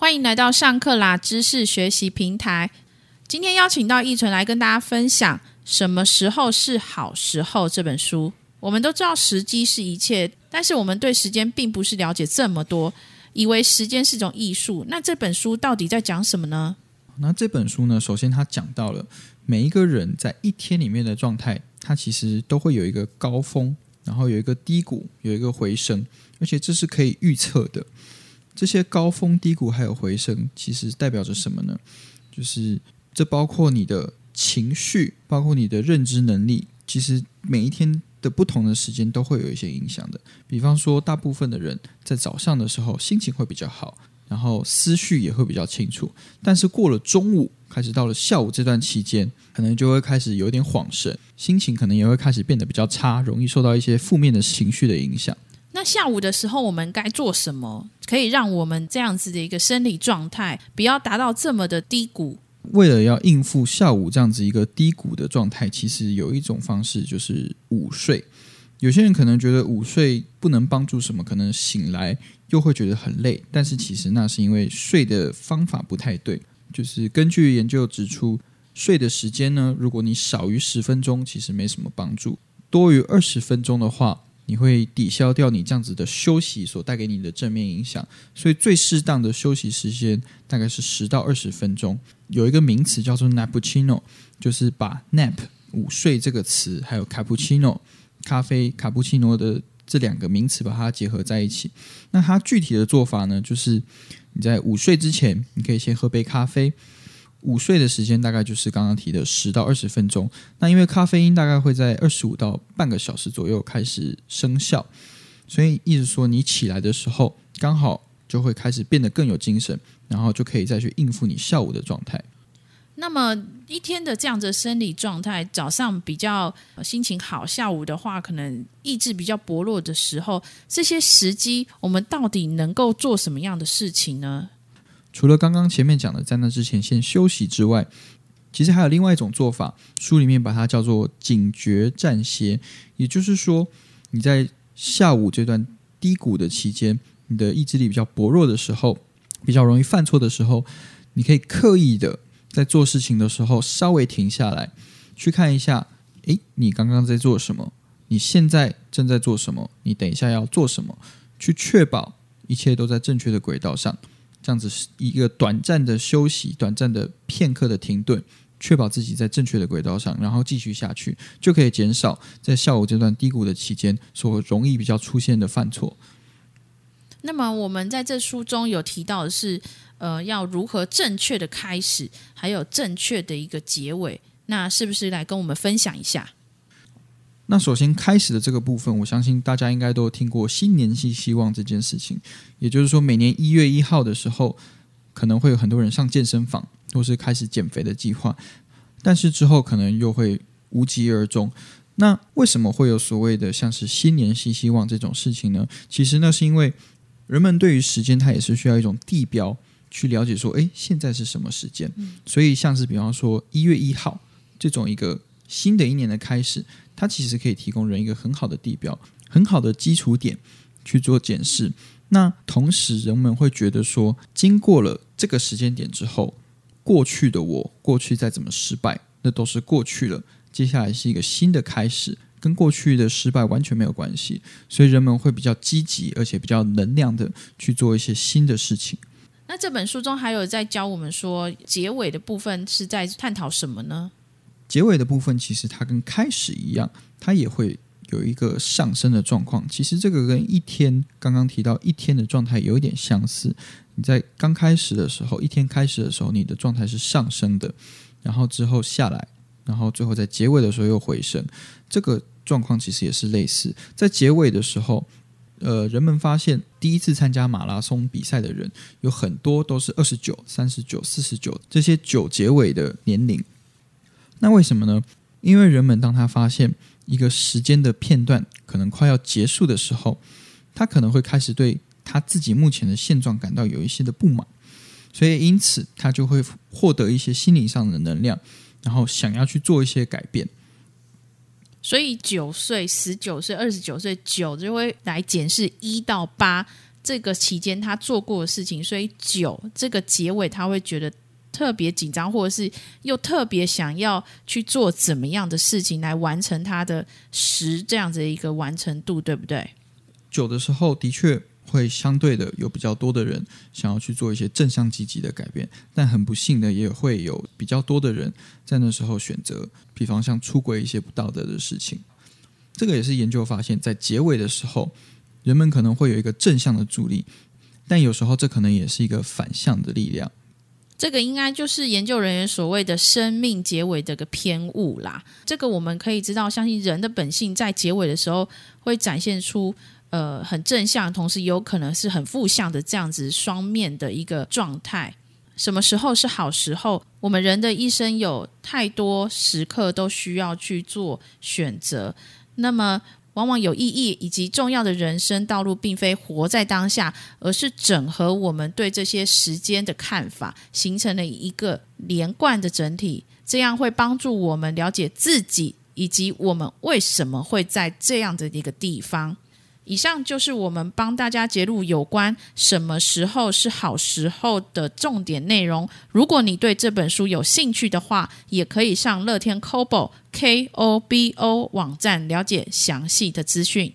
欢迎来到上课啦知识学习平台。今天邀请到易纯来跟大家分享《什么时候是好时候》这本书。我们都知道时机是一切，但是我们对时间并不是了解这么多，以为时间是一种艺术。那这本书到底在讲什么呢？那这本书呢，首先它讲到了每一个人在一天里面的状态，它其实都会有一个高峰，然后有一个低谷，有一个回升，而且这是可以预测的。这些高峰、低谷还有回升，其实代表着什么呢？就是这包括你的情绪，包括你的认知能力。其实每一天的不同的时间都会有一些影响的。比方说，大部分的人在早上的时候心情会比较好，然后思绪也会比较清楚。但是过了中午，开始到了下午这段期间，可能就会开始有点恍神，心情可能也会开始变得比较差，容易受到一些负面的情绪的影响。那下午的时候，我们该做什么，可以让我们这样子的一个生理状态不要达到这么的低谷？为了要应付下午这样子一个低谷的状态，其实有一种方式就是午睡。有些人可能觉得午睡不能帮助什么，可能醒来又会觉得很累，但是其实那是因为睡的方法不太对。就是根据研究指出，睡的时间呢，如果你少于十分钟，其实没什么帮助；多于二十分钟的话。你会抵消掉你这样子的休息所带给你的正面影响，所以最适当的休息时间大概是十到二十分钟。有一个名词叫做 nappuccino，就是把 nap 午睡这个词，还有 cappuccino 咖啡卡布奇诺的这两个名词把它结合在一起。那它具体的做法呢，就是你在午睡之前，你可以先喝杯咖啡。午睡的时间大概就是刚刚提的十到二十分钟。那因为咖啡因大概会在二十五到半个小时左右开始生效，所以意思说你起来的时候刚好就会开始变得更有精神，然后就可以再去应付你下午的状态。那么一天的这样子生理状态，早上比较心情好，下午的话可能意志比较薄弱的时候，这些时机我们到底能够做什么样的事情呢？除了刚刚前面讲的在那之前先休息之外，其实还有另外一种做法，书里面把它叫做警觉暂歇。也就是说，你在下午这段低谷的期间，你的意志力比较薄弱的时候，比较容易犯错的时候，你可以刻意的在做事情的时候稍微停下来，去看一下，诶，你刚刚在做什么？你现在正在做什么？你等一下要做什么？去确保一切都在正确的轨道上。这样子是一个短暂的休息，短暂的片刻的停顿，确保自己在正确的轨道上，然后继续下去，就可以减少在下午这段低谷的期间所容易比较出现的犯错。那么我们在这书中有提到的是，呃，要如何正确的开始，还有正确的一个结尾，那是不是来跟我们分享一下？那首先开始的这个部分，我相信大家应该都听过新年新希望这件事情。也就是说，每年一月一号的时候，可能会有很多人上健身房，或是开始减肥的计划，但是之后可能又会无疾而终。那为什么会有所谓的像是新年新希望这种事情呢？其实那是因为人们对于时间，它也是需要一种地标去了解说，诶，现在是什么时间？所以像是比方说一月一号这种一个新的一年的开始。它其实可以提供人一个很好的地标，很好的基础点去做检视。那同时，人们会觉得说，经过了这个时间点之后，过去的我，过去再怎么失败，那都是过去了。接下来是一个新的开始，跟过去的失败完全没有关系。所以，人们会比较积极，而且比较能量的去做一些新的事情。那这本书中还有在教我们说，结尾的部分是在探讨什么呢？结尾的部分其实它跟开始一样，它也会有一个上升的状况。其实这个跟一天刚刚提到一天的状态有一点相似。你在刚开始的时候，一天开始的时候，你的状态是上升的，然后之后下来，然后最后在结尾的时候又回升。这个状况其实也是类似。在结尾的时候，呃，人们发现第一次参加马拉松比赛的人有很多都是二十九、三十九、四十九这些九结尾的年龄。那为什么呢？因为人们当他发现一个时间的片段可能快要结束的时候，他可能会开始对他自己目前的现状感到有一些的不满，所以因此他就会获得一些心理上的能量，然后想要去做一些改变。所以九岁、十九岁、二十九岁，九就会来检视一到八这个期间他做过的事情，所以九这个结尾他会觉得特别紧张，或者是又特别想要去做怎么样的事情来完成他的十这样子的一个完成度，对不对？九的时候的确会相对的有比较多的人想要去做一些正向积极的改变，但很不幸的也会有比较多的人在那时候选择，比方像出轨一些不道德的事情。这个也是研究发现，在结尾的时候，人们可能会有一个正向的助力，但有时候这可能也是一个反向的力量。这个应该就是研究人员所谓的生命结尾的个偏误啦。这个我们可以知道，相信人的本性在结尾的时候会展现出呃很正向，同时有可能是很负向的这样子双面的一个状态。什么时候是好时候？我们人的一生有太多时刻都需要去做选择。那么，往往有意义以及重要的人生道路，并非活在当下，而是整合我们对这些时间的看法，形成了一个连贯的整体。这样会帮助我们了解自己，以及我们为什么会在这样的一个地方。以上就是我们帮大家揭露有关什么时候是好时候的重点内容。如果你对这本书有兴趣的话，也可以上乐天 Kobo K O B O 网站了解详细的资讯。